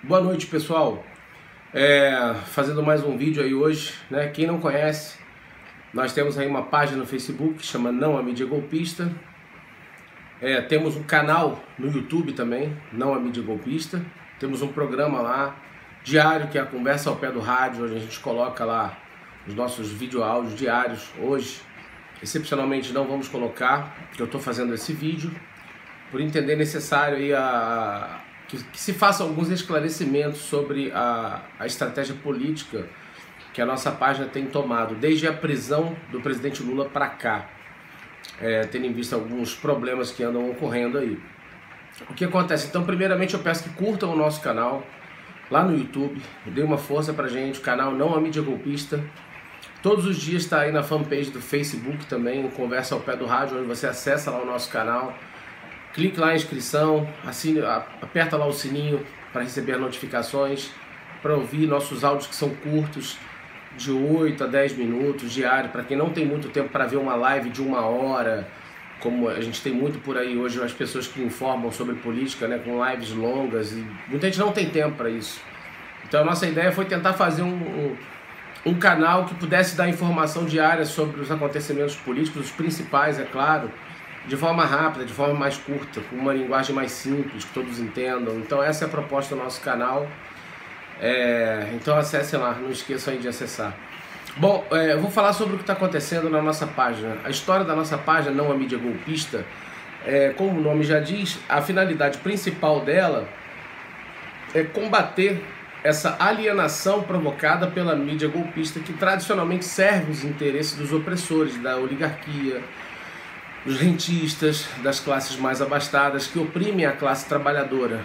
Boa noite, pessoal. É, fazendo mais um vídeo aí hoje, né? Quem não conhece, nós temos aí uma página no Facebook que chama Não a Mídia Golpista. É, temos um canal no YouTube também, Não a Mídia Golpista. Temos um programa lá diário que é a Conversa ao Pé do Rádio, onde a gente coloca lá os nossos vídeo áudios diários. Hoje, excepcionalmente, não vamos colocar, porque eu estou fazendo esse vídeo, por entender necessário aí a, que, que, se faça alguns esclarecimentos sobre a, a estratégia política que a nossa página tem tomado desde a prisão do presidente Lula para cá, é, tendo em vista alguns problemas que andam ocorrendo aí. O que acontece? Então, primeiramente, eu peço que curtam o nosso canal lá no YouTube, dê uma força pra gente, o canal Não a Mídia Golpista. Todos os dias está aí na fanpage do Facebook também, Conversa ao Pé do Rádio, onde você acessa lá o nosso canal clique lá em inscrição, assine, aperta lá o sininho para receber notificações, para ouvir nossos áudios que são curtos, de 8 a 10 minutos diário, para quem não tem muito tempo para ver uma live de uma hora, como a gente tem muito por aí hoje, as pessoas que informam sobre política, né, com lives longas, e muita gente não tem tempo para isso. Então a nossa ideia foi tentar fazer um, um, um canal que pudesse dar informação diária sobre os acontecimentos políticos, os principais, é claro, de forma rápida, de forma mais curta, com uma linguagem mais simples, que todos entendam. Então essa é a proposta do nosso canal. É, então acessem lá, não esqueçam aí de acessar. Bom, é, eu vou falar sobre o que está acontecendo na nossa página. A história da nossa página, não a mídia golpista, é, como o nome já diz, a finalidade principal dela é combater essa alienação provocada pela mídia golpista que tradicionalmente serve os interesses dos opressores, da oligarquia, dos rentistas, das classes mais abastadas que oprimem a classe trabalhadora.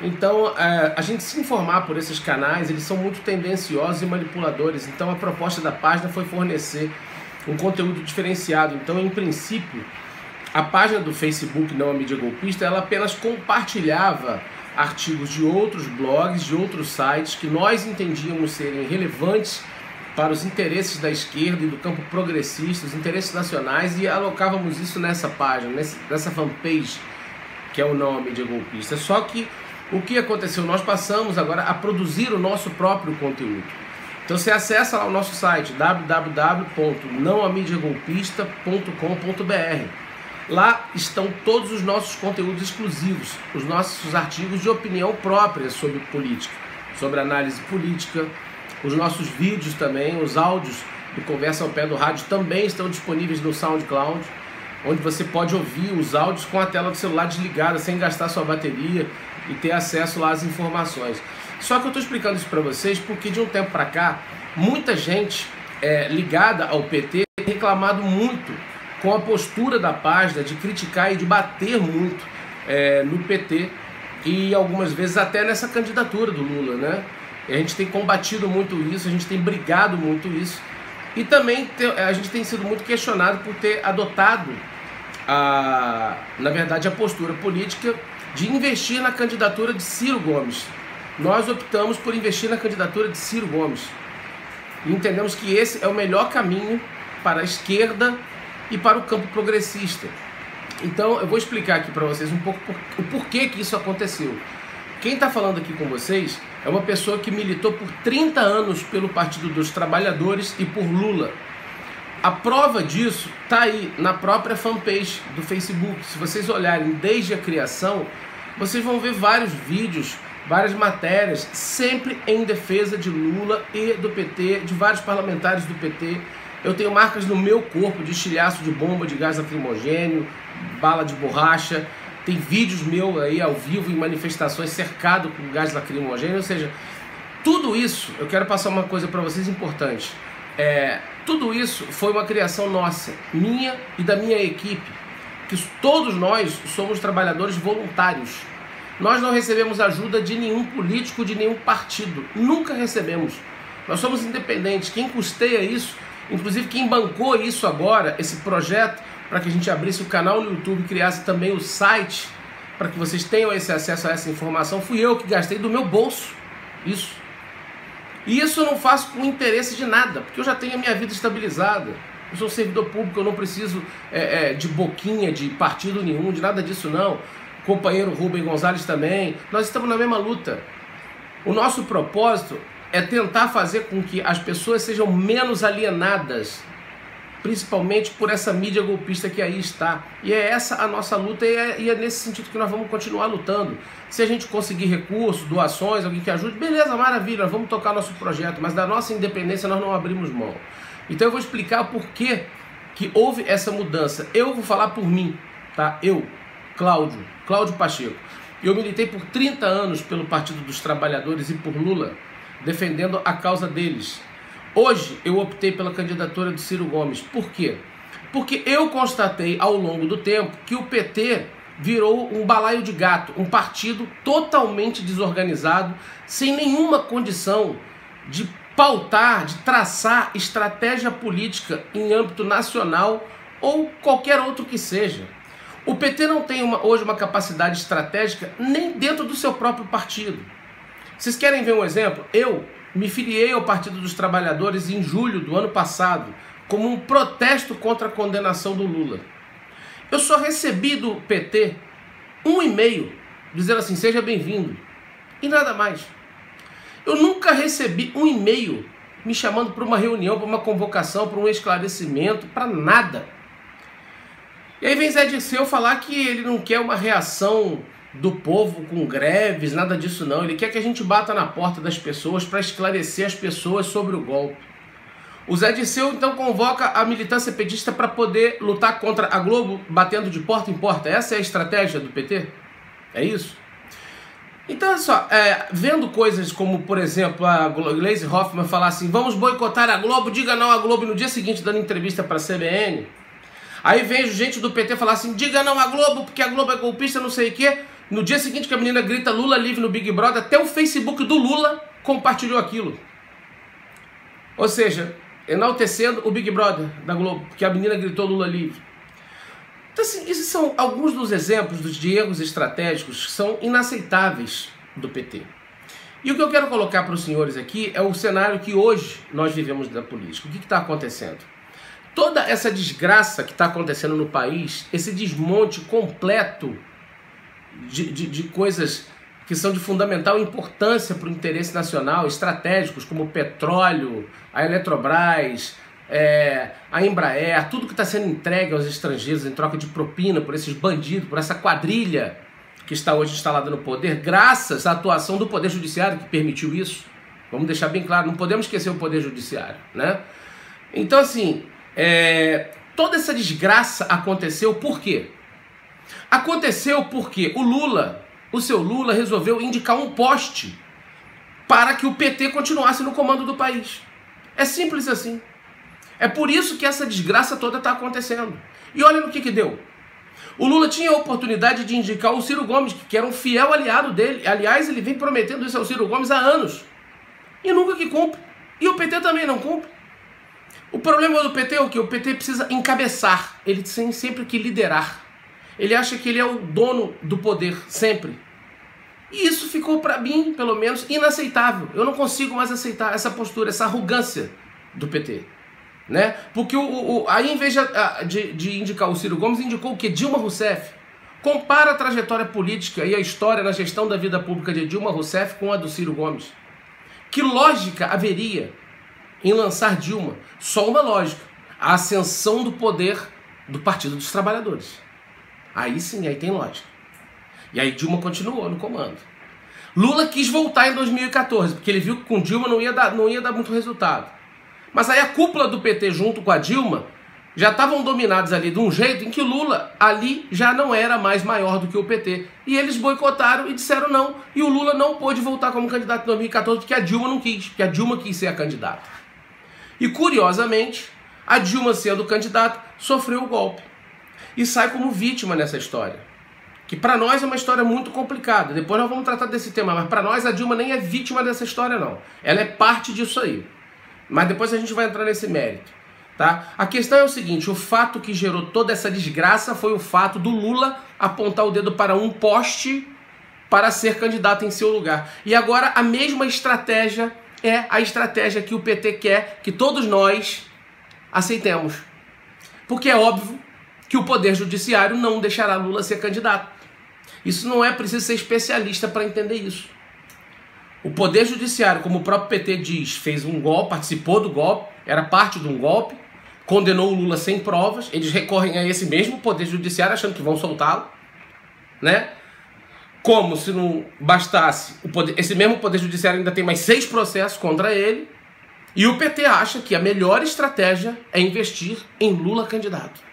Então, é, a gente se informar por esses canais, eles são muito tendenciosos e manipuladores. Então, a proposta da página foi fornecer um conteúdo diferenciado. Então, em princípio, a página do Facebook Não a Mídia Golpista, ela apenas compartilhava artigos de outros blogs, de outros sites que nós entendíamos serem relevantes para os interesses da esquerda e do campo progressista, os interesses nacionais, e alocávamos isso nessa página, nessa fanpage, que é o nome de golpista. Só que o que aconteceu? Nós passamos agora a produzir o nosso próprio conteúdo. Então você acessa lá o nosso site www.nãoamídiagolpista.com.br. Lá estão todos os nossos conteúdos exclusivos, os nossos artigos de opinião própria sobre política, sobre análise política, os nossos vídeos também, os áudios do Conversa ao Pé do Rádio também estão disponíveis no SoundCloud, onde você pode ouvir os áudios com a tela do celular desligada, sem gastar sua bateria e ter acesso lá às informações. Só que eu estou explicando isso para vocês porque de um tempo para cá, muita gente é, ligada ao PT tem reclamado muito com a postura da página de criticar e de bater muito é, no PT e algumas vezes até nessa candidatura do Lula, né? A gente tem combatido muito isso, a gente tem brigado muito isso. E também a gente tem sido muito questionado por ter adotado, a, na verdade, a postura política de investir na candidatura de Ciro Gomes. Nós optamos por investir na candidatura de Ciro Gomes. E entendemos que esse é o melhor caminho para a esquerda e para o campo progressista. Então eu vou explicar aqui para vocês um pouco por, o porquê que isso aconteceu. Quem está falando aqui com vocês é uma pessoa que militou por 30 anos pelo Partido dos Trabalhadores e por Lula. A prova disso está aí na própria fanpage do Facebook. Se vocês olharem desde a criação, vocês vão ver vários vídeos, várias matérias, sempre em defesa de Lula e do PT, de vários parlamentares do PT. Eu tenho marcas no meu corpo de estilhaço de bomba, de gás lacrimogênio, bala de borracha tem vídeos meus aí ao vivo em manifestações cercado com gás lacrimogêneo, ou seja, tudo isso, eu quero passar uma coisa para vocês importante. É, tudo isso foi uma criação nossa, minha e da minha equipe, que todos nós somos trabalhadores voluntários. Nós não recebemos ajuda de nenhum político, de nenhum partido, nunca recebemos. Nós somos independentes. Quem custeia isso, inclusive quem bancou isso agora, esse projeto, para que a gente abrisse o canal no YouTube, criasse também o site para que vocês tenham esse acesso a essa informação. Fui eu que gastei do meu bolso isso. E isso eu não faço com interesse de nada, porque eu já tenho a minha vida estabilizada. Eu sou servidor público, eu não preciso é, é, de boquinha, de partido nenhum, de nada disso não. O companheiro Rubem Gonzalez também. Nós estamos na mesma luta. O nosso propósito é tentar fazer com que as pessoas sejam menos alienadas, principalmente por essa mídia golpista que aí está. E é essa a nossa luta e é, e é nesse sentido que nós vamos continuar lutando. Se a gente conseguir recursos, doações, alguém que ajude, beleza, maravilha, vamos tocar nosso projeto, mas da nossa independência nós não abrimos mão. Então eu vou explicar por que, que houve essa mudança. Eu vou falar por mim, tá? Eu, Cláudio, Cláudio Pacheco. Eu militei por 30 anos pelo Partido dos Trabalhadores e por Lula defendendo a causa deles. Hoje eu optei pela candidatura do Ciro Gomes. Por quê? Porque eu constatei ao longo do tempo que o PT virou um balaio de gato, um partido totalmente desorganizado, sem nenhuma condição de pautar, de traçar estratégia política em âmbito nacional ou qualquer outro que seja. O PT não tem uma, hoje uma capacidade estratégica nem dentro do seu próprio partido. Vocês querem ver um exemplo? Eu me filiei ao Partido dos Trabalhadores em julho do ano passado, como um protesto contra a condenação do Lula. Eu só recebi do PT um e-mail dizendo assim: seja bem-vindo, e nada mais. Eu nunca recebi um e-mail me chamando para uma reunião, para uma convocação, para um esclarecimento, para nada. E aí vem Zé Dirceu falar que ele não quer uma reação do povo com greves, nada disso não. Ele quer que a gente bata na porta das pessoas para esclarecer as pessoas sobre o golpe. O Zé Disseu então convoca a militância petista para poder lutar contra a Globo batendo de porta em porta. Essa é a estratégia do PT? É isso? Então, olha só, é, vendo coisas como, por exemplo, a Glaze Hoffman falar assim: vamos boicotar a Globo, diga não à Globo, no dia seguinte dando entrevista para a CBN. Aí vejo gente do PT falar assim: diga não à Globo, porque a Globo é golpista, não sei o quê. No dia seguinte que a menina grita Lula livre no Big Brother, até o Facebook do Lula compartilhou aquilo. Ou seja, enaltecendo o Big Brother da Globo, que a menina gritou Lula livre. Então, assim, esses são alguns dos exemplos dos erros estratégicos que são inaceitáveis do PT. E o que eu quero colocar para os senhores aqui é o cenário que hoje nós vivemos da política. O que está acontecendo? Toda essa desgraça que está acontecendo no país, esse desmonte completo de, de, de coisas que são de fundamental importância para o interesse nacional, estratégicos como o petróleo, a Eletrobras, é, a Embraer, tudo que está sendo entregue aos estrangeiros em troca de propina por esses bandidos, por essa quadrilha que está hoje instalada no poder, graças à atuação do Poder Judiciário que permitiu isso. Vamos deixar bem claro, não podemos esquecer o Poder Judiciário, né? Então, assim, é, toda essa desgraça aconteceu por quê? Aconteceu porque o Lula, o seu Lula, resolveu indicar um poste para que o PT continuasse no comando do país. É simples assim. É por isso que essa desgraça toda está acontecendo. E olha no que, que deu. O Lula tinha a oportunidade de indicar o Ciro Gomes, que era um fiel aliado dele. Aliás, ele vem prometendo isso ao Ciro Gomes há anos. E nunca que cumpre. E o PT também não cumpre. O problema do PT é o que? O PT precisa encabeçar. Ele tem sempre que liderar. Ele acha que ele é o dono do poder, sempre. E isso ficou para mim, pelo menos, inaceitável. Eu não consigo mais aceitar essa postura, essa arrogância do PT. Né? Porque o, o, aí, em vez de, de, indicar o Ciro Gomes, indicou o que? Dilma Rousseff. Compara a trajetória política e a história na gestão da vida pública de Dilma Rousseff com a do Ciro Gomes. Que lógica haveria em lançar Dilma? Só uma lógica: a ascensão do poder do Partido dos Trabalhadores. Aí sim, aí tem lógica. E aí Dilma continuou no comando. Lula quis voltar em 2014, porque ele viu que com Dilma não ia dar, não ia dar muito resultado. Mas aí a cúpula do PT junto com a Dilma já estavam dominados ali de um jeito em que Lula ali já não era mais maior do que o PT. E eles boicotaram e disseram não. E o Lula não pôde voltar como candidato em 2014 porque a Dilma não quis, porque a Dilma quis ser a candidata. E curiosamente, a Dilma sendo candidata sofreu o golpe e sai como vítima nessa história. Que para nós é uma história muito complicada. Depois nós vamos tratar desse tema, mas para nós a Dilma nem é vítima dessa história não. Ela é parte disso aí. Mas depois a gente vai entrar nesse mérito, tá? A questão é o seguinte, o fato que gerou toda essa desgraça foi o fato do Lula apontar o dedo para um poste para ser candidato em seu lugar. E agora a mesma estratégia é a estratégia que o PT quer que todos nós aceitemos. Porque é óbvio que o Poder Judiciário não deixará Lula ser candidato. Isso não é preciso ser especialista para entender isso. O Poder Judiciário, como o próprio PT diz, fez um golpe, participou do golpe, era parte de um golpe, condenou o Lula sem provas, eles recorrem a esse mesmo Poder Judiciário achando que vão soltá-lo, né? Como se não bastasse, poder, esse mesmo Poder Judiciário ainda tem mais seis processos contra ele, e o PT acha que a melhor estratégia é investir em Lula candidato.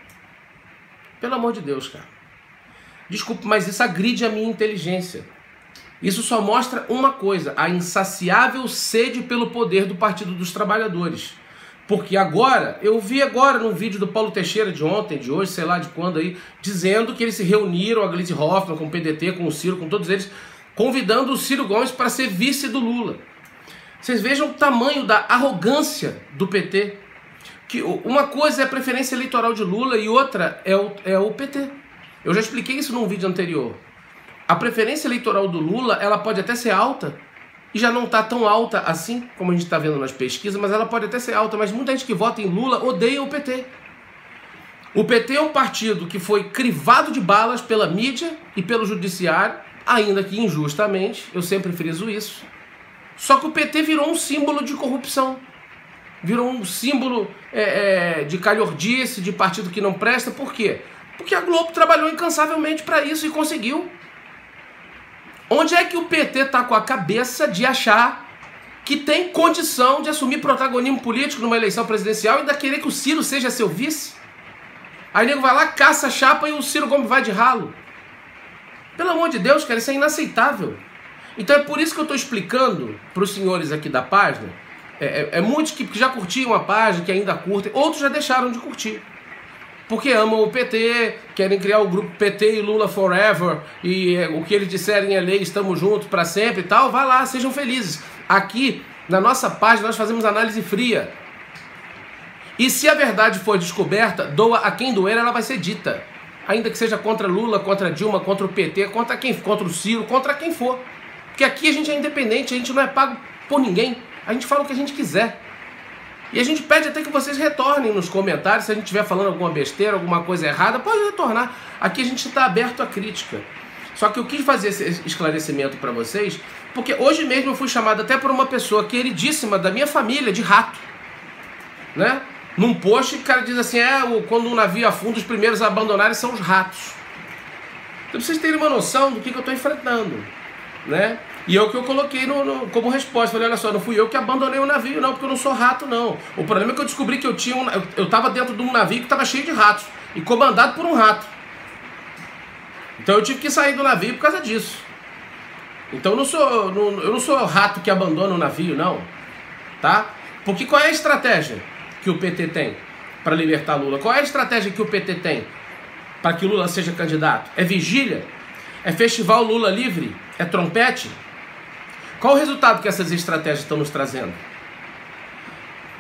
Pelo amor de Deus, cara. Desculpe, mas isso agride a minha inteligência. Isso só mostra uma coisa: a insaciável sede pelo poder do Partido dos Trabalhadores. Porque agora, eu vi agora num vídeo do Paulo Teixeira de ontem, de hoje, sei lá de quando aí, dizendo que eles se reuniram, a Gleisi Hoffmann, com o PDT, com o Ciro, com todos eles, convidando o Ciro Gomes para ser vice do Lula. Vocês vejam o tamanho da arrogância do PT. Que uma coisa é a preferência eleitoral de Lula e outra é o, é o PT. Eu já expliquei isso num vídeo anterior. A preferência eleitoral do Lula, ela pode até ser alta, e já não está tão alta assim, como a gente está vendo nas pesquisas, mas ela pode até ser alta, mas muita gente que vota em Lula odeia o PT. O PT é um partido que foi crivado de balas pela mídia e pelo judiciário, ainda que injustamente, eu sempre friso isso. Só que o PT virou um símbolo de corrupção. Virou um símbolo é, é, de calhordice, de partido que não presta. Por quê? Porque a Globo trabalhou incansavelmente para isso e conseguiu. Onde é que o PT está com a cabeça de achar que tem condição de assumir protagonismo político numa eleição presidencial e ainda querer que o Ciro seja seu vice? Aí nego vai lá, caça a chapa e o Ciro Gomes vai de ralo. Pelo amor de Deus, cara, isso é inaceitável. Então é por isso que eu estou explicando para os senhores aqui da página. É, é, é muitos que já curtiam a página, que ainda curtem, outros já deixaram de curtir. Porque amam o PT, querem criar o grupo PT e Lula Forever, e é, o que eles disserem é lei, estamos juntos para sempre e tal. Vai lá, sejam felizes. Aqui, na nossa página, nós fazemos análise fria. E se a verdade for descoberta, doa a quem doer, ela vai ser dita. Ainda que seja contra Lula, contra Dilma, contra o PT, contra quem, contra o Ciro, contra quem for. Porque aqui a gente é independente, a gente não é pago por ninguém. A gente fala o que a gente quiser. E a gente pede até que vocês retornem nos comentários se a gente estiver falando alguma besteira, alguma coisa errada, pode retornar. Aqui a gente está aberto à crítica. Só que eu quis fazer esse esclarecimento para vocês, porque hoje mesmo eu fui chamado até por uma pessoa queridíssima da minha família, de rato. Né? Num post, o cara diz assim: é, quando um navio afunda, os primeiros a abandonarem são os ratos. Então, vocês terem uma noção do que, que eu estou enfrentando né? E é o que eu coloquei no, no, como resposta. Falei, olha só, não fui eu que abandonei o navio, não, porque eu não sou rato, não. O problema é que eu descobri que eu tinha um, eu, eu tava dentro de um navio que estava cheio de ratos e comandado por um rato. Então eu tive que sair do navio por causa disso. Então eu não sou, não, eu não sou rato que abandona o navio, não. Tá? Porque qual é a estratégia que o PT tem para libertar Lula? Qual é a estratégia que o PT tem para que Lula seja candidato? É vigília? É festival Lula livre? É trompete? Qual o resultado que essas estratégias estão nos trazendo?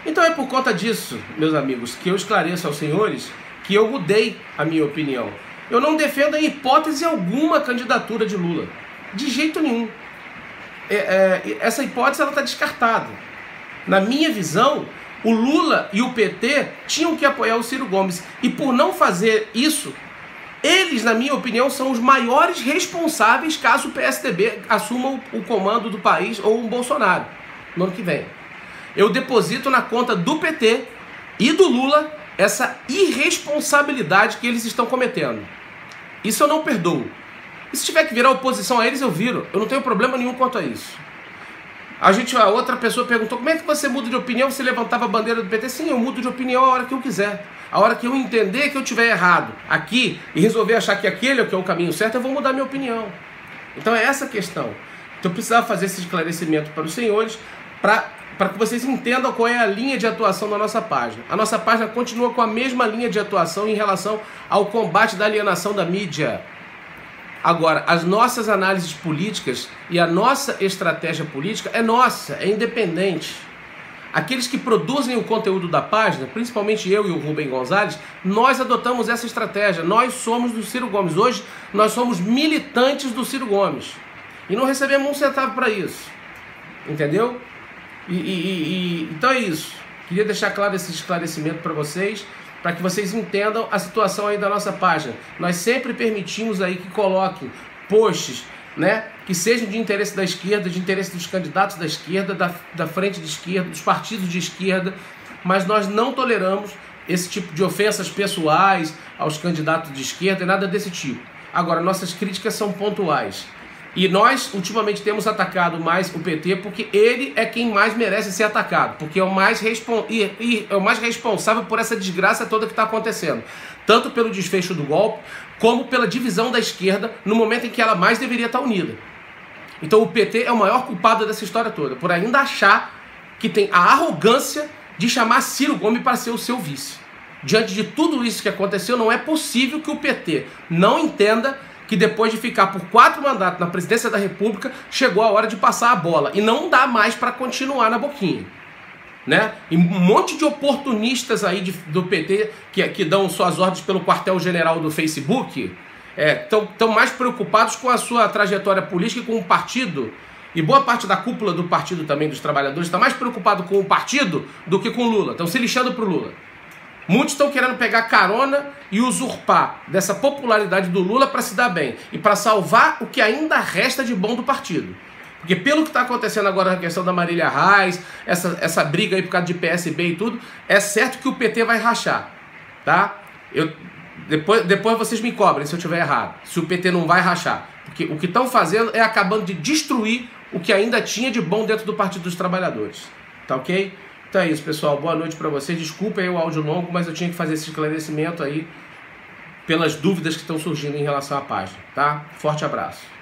Então é por conta disso, meus amigos, que eu esclareço aos senhores que eu mudei a minha opinião. Eu não defendo em hipótese alguma a candidatura de Lula. De jeito nenhum. É, é, essa hipótese está descartada. Na minha visão, o Lula e o PT tinham que apoiar o Ciro Gomes. E por não fazer isso, eles, na minha opinião, são os maiores responsáveis caso o PSDB assuma o comando do país ou um Bolsonaro no ano que vem. Eu deposito na conta do PT e do Lula essa irresponsabilidade que eles estão cometendo. Isso eu não perdoo. E se tiver que virar oposição a eles, eu viro. Eu não tenho problema nenhum quanto a isso. A gente, a outra pessoa perguntou: como é que você muda de opinião? Você levantava a bandeira do PT? Sim, eu mudo de opinião a hora que eu quiser. A hora que eu entender que eu tiver errado aqui e resolver achar que aquele é é o caminho certo, eu vou mudar minha opinião. Então é essa a questão. Então eu precisava fazer esse esclarecimento para os senhores, para que vocês entendam qual é a linha de atuação da nossa página. A nossa página continua com a mesma linha de atuação em relação ao combate da alienação da mídia. Agora, as nossas análises políticas e a nossa estratégia política é nossa, é independente. Aqueles que produzem o conteúdo da página, principalmente eu e o Rubem Gonzalez, nós adotamos essa estratégia. Nós somos do Ciro Gomes. Hoje nós somos militantes do Ciro Gomes. E não recebemos um centavo para isso. Entendeu? E, e, e, então é isso. Queria deixar claro esse esclarecimento para vocês, para que vocês entendam a situação aí da nossa página. Nós sempre permitimos aí que coloquem posts né, que sejam de interesse da esquerda, de interesse dos candidatos da esquerda, da, da frente de esquerda, dos partidos de esquerda, mas nós não toleramos esse tipo de ofensas pessoais aos candidatos de esquerda e nada desse tipo. Agora, nossas críticas são pontuais. E nós, ultimamente, temos atacado mais o PT porque ele é quem mais merece ser atacado, porque é o mais, respon e, e é o mais responsável por essa desgraça toda que está acontecendo. Tanto pelo desfecho do golpe, como pela divisão da esquerda no momento em que ela mais deveria estar unida. Então o PT é o maior culpado dessa história toda, por ainda achar que tem a arrogância de chamar Ciro Gomes para ser o seu vice. Diante de tudo isso que aconteceu, não é possível que o PT não entenda que depois de ficar por quatro mandatos na presidência da República, chegou a hora de passar a bola. E não dá mais para continuar na boquinha. Né? E um monte de oportunistas aí de, do PT que, que dão suas ordens pelo quartel-general do Facebook estão é, mais preocupados com a sua trajetória política e com o partido. E boa parte da cúpula do partido também, dos trabalhadores, está mais preocupado com o partido do que com Lula. Estão se lixando para o Lula. Muitos estão querendo pegar carona e usurpar dessa popularidade do Lula para se dar bem e para salvar o que ainda resta de bom do partido. Porque pelo que está acontecendo agora na questão da Marília Reis, essa, essa briga aí por causa de PSB e tudo, é certo que o PT vai rachar, tá? Eu, depois, depois vocês me cobrem se eu estiver errado, se o PT não vai rachar. Porque o que estão fazendo é acabando de destruir o que ainda tinha de bom dentro do Partido dos Trabalhadores. Tá ok? Então é isso, pessoal. Boa noite para vocês. Desculpa aí o áudio longo, mas eu tinha que fazer esse esclarecimento aí pelas dúvidas que estão surgindo em relação à página, tá? Forte abraço.